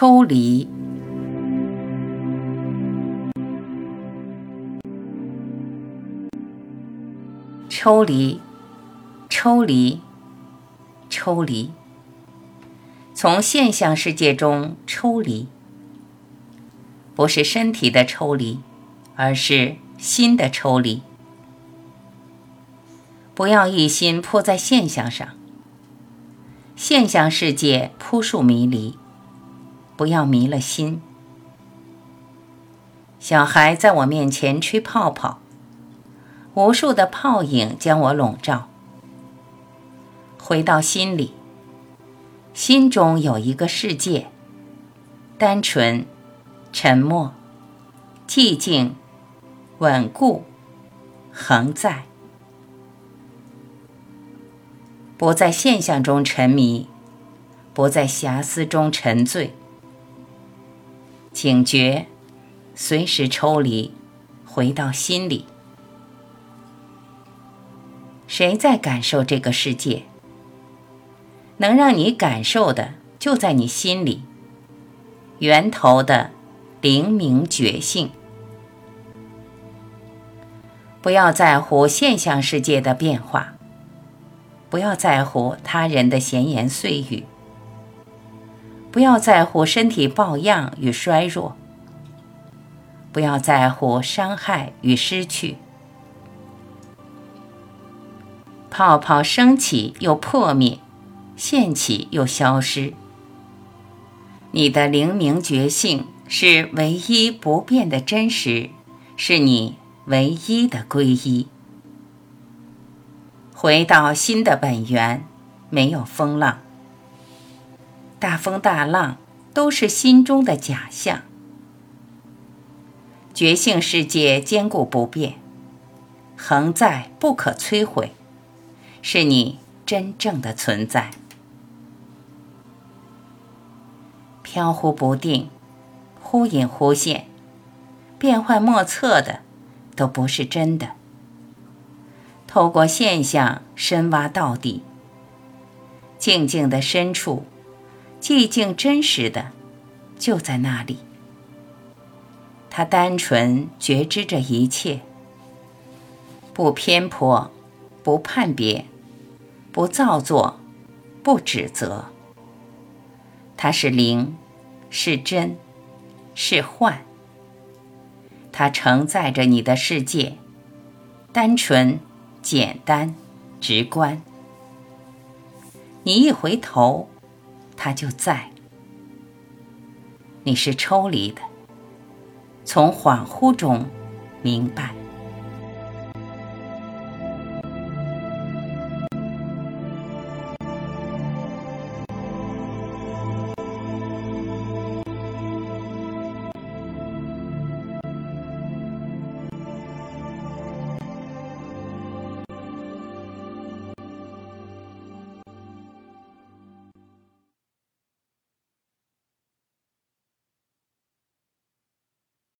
抽离，抽离，抽离，抽离，从现象世界中抽离，不是身体的抽离，而是心的抽离。不要一心扑在现象上，现象世界扑朔迷离，不要迷了心。小孩在我面前吹泡泡，无数的泡影将我笼罩。回到心里，心中有一个世界，单纯、沉默、寂静、稳固、恒在。不在现象中沉迷，不在遐思中沉醉，警觉，随时抽离，回到心里。谁在感受这个世界？能让你感受的就在你心里，源头的灵明觉性。不要在乎现象世界的变化。不要在乎他人的闲言碎语，不要在乎身体抱恙与衰弱，不要在乎伤害与失去。泡泡升起又破灭，现起又消失。你的灵明觉性是唯一不变的真实，是你唯一的皈依。回到心的本源，没有风浪，大风大浪都是心中的假象。觉性世界坚固不变，恒在不可摧毁，是你真正的存在。飘忽不定，忽隐忽现，变幻莫测的，都不是真的。透过现象深挖到底，静静的深处，寂静真实的就在那里。他单纯觉知着一切，不偏颇，不判别，不造作，不指责。它是灵，是真，是幻。它承载着你的世界，单纯。简单、直观，你一回头，他就在。你是抽离的，从恍惚中明白。